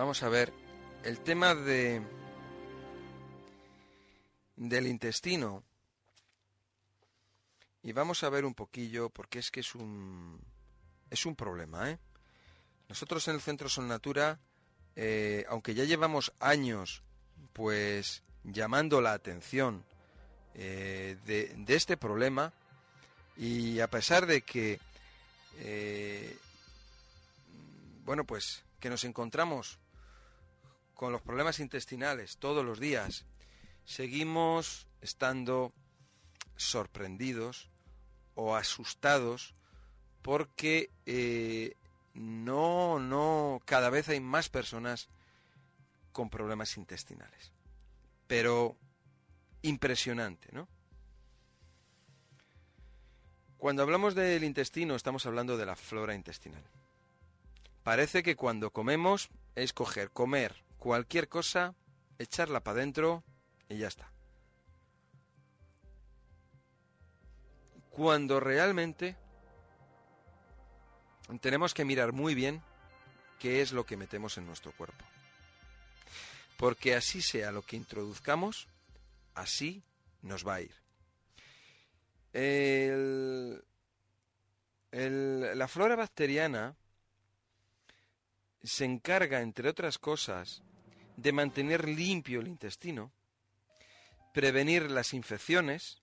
Vamos a ver el tema de del intestino y vamos a ver un poquillo porque es que es un es un problema, ¿eh? Nosotros en el Centro Son Natura, eh, aunque ya llevamos años, pues llamando la atención eh, de, este problema y a pesar de que eh, bueno pues que nos encontramos con los problemas intestinales todos los días seguimos estando sorprendidos o asustados porque eh, no, no, cada vez hay más personas con problemas intestinales. Pero impresionante, ¿no? Cuando hablamos del intestino estamos hablando de la flora intestinal. Parece que cuando comemos es coger, comer cualquier cosa, echarla para adentro y ya está. Cuando realmente tenemos que mirar muy bien qué es lo que metemos en nuestro cuerpo. Porque así sea lo que introduzcamos, así nos va a ir. El, el, la flora bacteriana se encarga, entre otras cosas, de mantener limpio el intestino, prevenir las infecciones,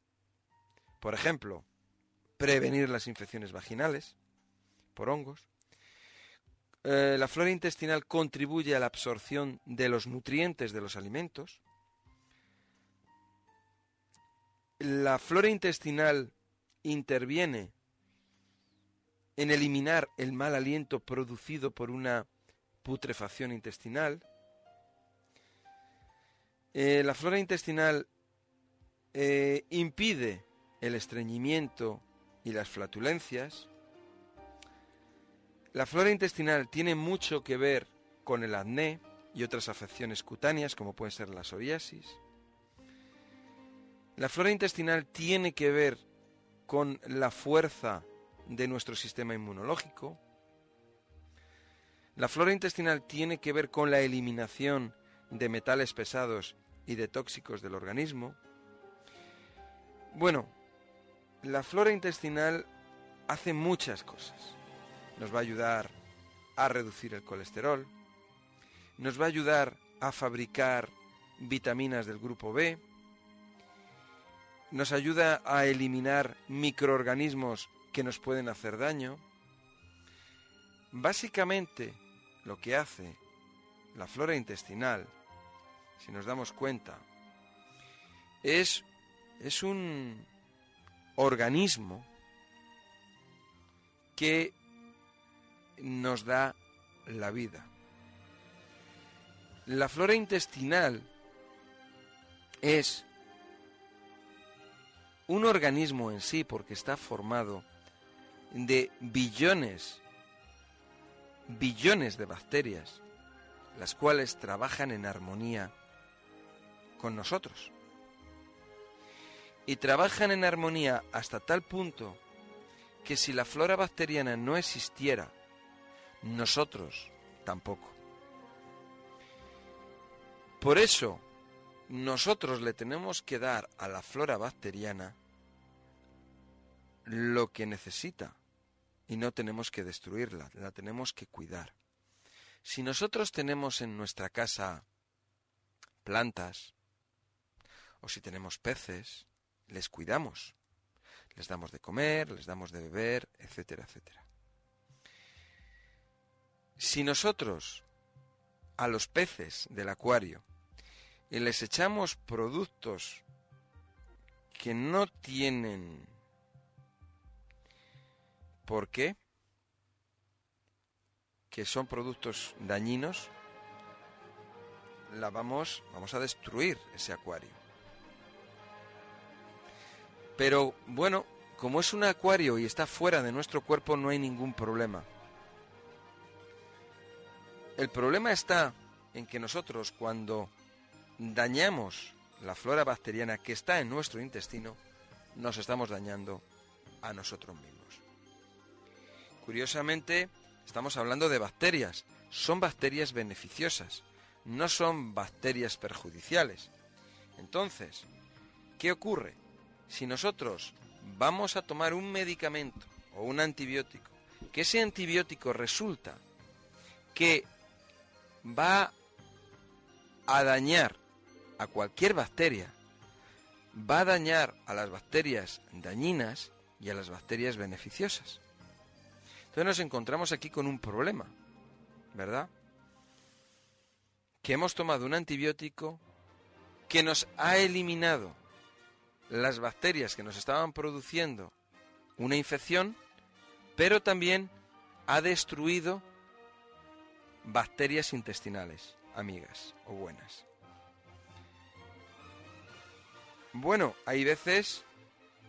por ejemplo, prevenir las infecciones vaginales por hongos. Eh, la flora intestinal contribuye a la absorción de los nutrientes de los alimentos. La flora intestinal interviene en eliminar el mal aliento producido por una putrefacción intestinal. Eh, la flora intestinal eh, impide el estreñimiento y las flatulencias. La flora intestinal tiene mucho que ver con el acné y otras afecciones cutáneas como puede ser la psoriasis. La flora intestinal tiene que ver con la fuerza de nuestro sistema inmunológico. La flora intestinal tiene que ver con la eliminación de metales pesados y de tóxicos del organismo. Bueno, la flora intestinal hace muchas cosas. Nos va a ayudar a reducir el colesterol, nos va a ayudar a fabricar vitaminas del grupo B, nos ayuda a eliminar microorganismos que nos pueden hacer daño. Básicamente, lo que hace la flora intestinal, si nos damos cuenta, es, es un organismo que nos da la vida. La flora intestinal es un organismo en sí porque está formado de billones, billones de bacterias, las cuales trabajan en armonía con nosotros. Y trabajan en armonía hasta tal punto que si la flora bacteriana no existiera, nosotros tampoco. Por eso, nosotros le tenemos que dar a la flora bacteriana lo que necesita y no tenemos que destruirla, la tenemos que cuidar. Si nosotros tenemos en nuestra casa plantas o si tenemos peces, les cuidamos, les damos de comer, les damos de beber, etcétera, etcétera. Si nosotros a los peces del acuario y les echamos productos que no tienen por qué, que son productos dañinos, la vamos, vamos a destruir ese acuario. Pero bueno, como es un acuario y está fuera de nuestro cuerpo, no hay ningún problema. El problema está en que nosotros cuando dañamos la flora bacteriana que está en nuestro intestino, nos estamos dañando a nosotros mismos. Curiosamente, estamos hablando de bacterias. Son bacterias beneficiosas, no son bacterias perjudiciales. Entonces, ¿qué ocurre? Si nosotros vamos a tomar un medicamento o un antibiótico, que ese antibiótico resulta que va a dañar a cualquier bacteria, va a dañar a las bacterias dañinas y a las bacterias beneficiosas. Entonces nos encontramos aquí con un problema, ¿verdad? Que hemos tomado un antibiótico que nos ha eliminado las bacterias que nos estaban produciendo una infección, pero también ha destruido bacterias intestinales, amigas o buenas. Bueno, hay veces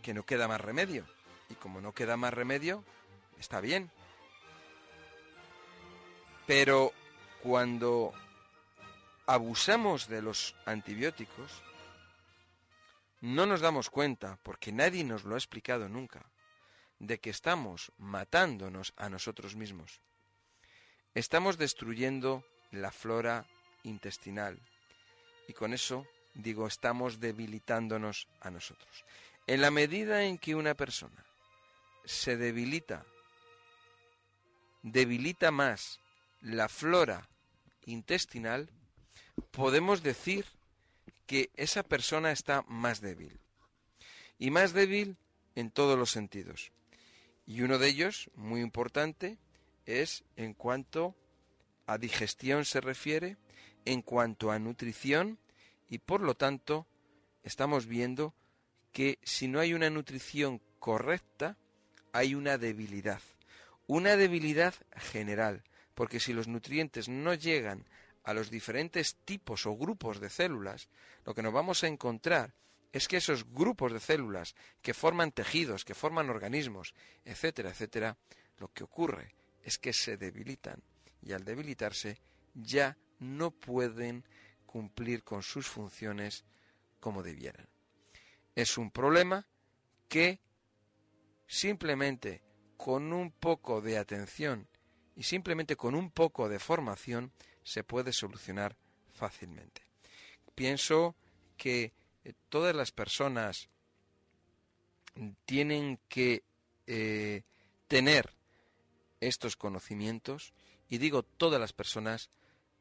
que no queda más remedio. Y como no queda más remedio, está bien. Pero cuando abusamos de los antibióticos, no nos damos cuenta, porque nadie nos lo ha explicado nunca, de que estamos matándonos a nosotros mismos. Estamos destruyendo la flora intestinal y con eso digo, estamos debilitándonos a nosotros. En la medida en que una persona se debilita, debilita más la flora intestinal, podemos decir que esa persona está más débil. Y más débil en todos los sentidos. Y uno de ellos, muy importante, es en cuanto a digestión se refiere, en cuanto a nutrición y por lo tanto estamos viendo que si no hay una nutrición correcta, hay una debilidad. Una debilidad general, porque si los nutrientes no llegan a los diferentes tipos o grupos de células, lo que nos vamos a encontrar es que esos grupos de células que forman tejidos, que forman organismos, etcétera, etcétera, lo que ocurre es que se debilitan y al debilitarse ya no pueden cumplir con sus funciones como debieran. Es un problema que simplemente con un poco de atención y simplemente con un poco de formación se puede solucionar fácilmente. Pienso que eh, todas las personas tienen que eh, tener estos conocimientos y digo todas las personas,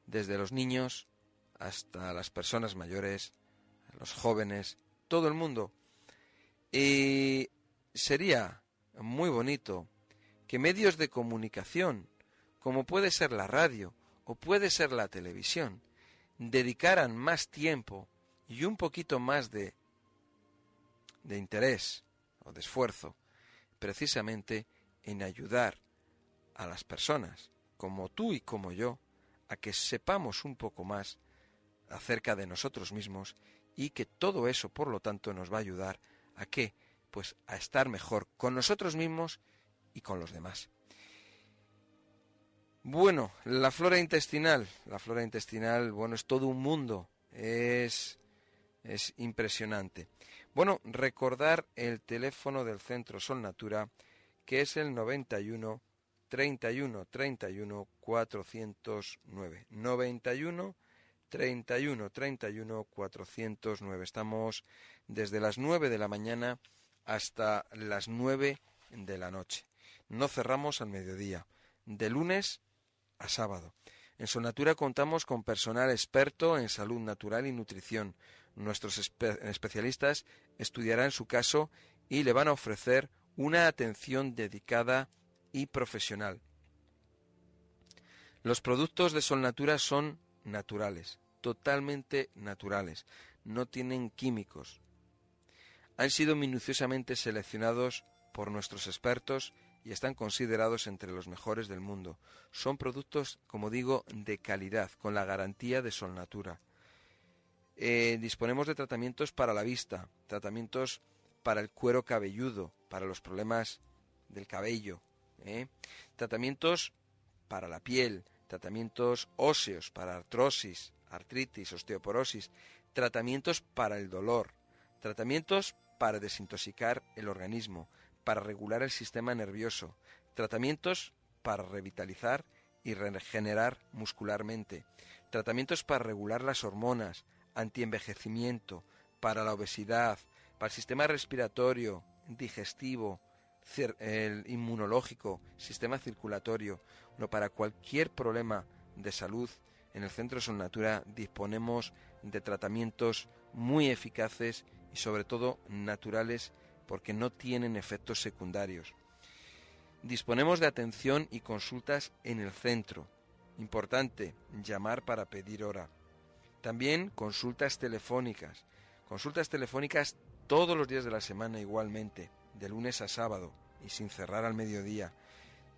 desde los niños hasta las personas mayores, los jóvenes, todo el mundo. Y sería muy bonito que medios de comunicación, como puede ser la radio o puede ser la televisión, dedicaran más tiempo y un poquito más de, de interés o de esfuerzo precisamente en ayudar a las personas, como tú y como yo, a que sepamos un poco más acerca de nosotros mismos y que todo eso, por lo tanto, nos va a ayudar a qué? Pues a estar mejor con nosotros mismos y con los demás. Bueno, la flora intestinal, la flora intestinal, bueno, es todo un mundo, es es impresionante. Bueno, recordar el teléfono del Centro Sol Natura, que es el 91 31 31 409. 91 31 31 409. Estamos desde las 9 de la mañana hasta las 9 de la noche. No cerramos al mediodía, de lunes a sábado. En Sonatura contamos con personal experto en salud natural y nutrición. Nuestros especialistas estudiarán su caso y le van a ofrecer una atención dedicada y profesional. Los productos de Solnatura son naturales, totalmente naturales, no tienen químicos. Han sido minuciosamente seleccionados por nuestros expertos y están considerados entre los mejores del mundo. Son productos, como digo, de calidad, con la garantía de Solnatura. Eh, disponemos de tratamientos para la vista, tratamientos para el cuero cabelludo, para los problemas del cabello, ¿eh? tratamientos para la piel, tratamientos óseos para artrosis, artritis, osteoporosis, tratamientos para el dolor, tratamientos para desintoxicar el organismo, para regular el sistema nervioso, tratamientos para revitalizar y regenerar muscularmente, tratamientos para regular las hormonas, antienvejecimiento, para la obesidad, para el sistema respiratorio, digestivo, el inmunológico, sistema circulatorio, no para cualquier problema de salud, en el Centro Son Natura disponemos de tratamientos muy eficaces y sobre todo naturales porque no tienen efectos secundarios. Disponemos de atención y consultas en el centro. Importante, llamar para pedir hora. También consultas telefónicas. Consultas telefónicas todos los días de la semana igualmente, de lunes a sábado y sin cerrar al mediodía.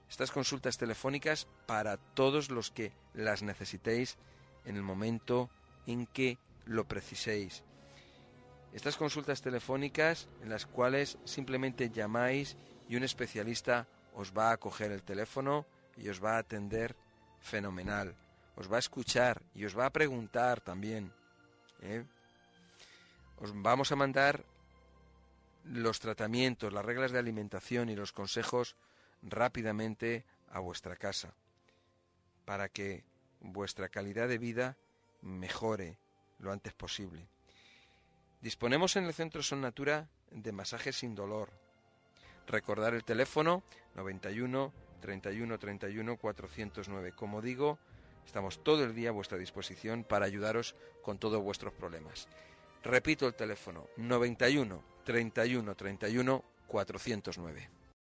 Estas consultas telefónicas para todos los que las necesitéis en el momento en que lo preciséis. Estas consultas telefónicas en las cuales simplemente llamáis y un especialista os va a coger el teléfono y os va a atender fenomenal. Os va a escuchar y os va a preguntar también. ¿eh? Os vamos a mandar los tratamientos, las reglas de alimentación y los consejos rápidamente a vuestra casa para que vuestra calidad de vida mejore lo antes posible. Disponemos en el Centro Son Natura de masajes sin dolor. Recordar el teléfono 91 31 31 409. Como digo, estamos todo el día a vuestra disposición para ayudaros con todos vuestros problemas. Repito el teléfono 91 31 31 409.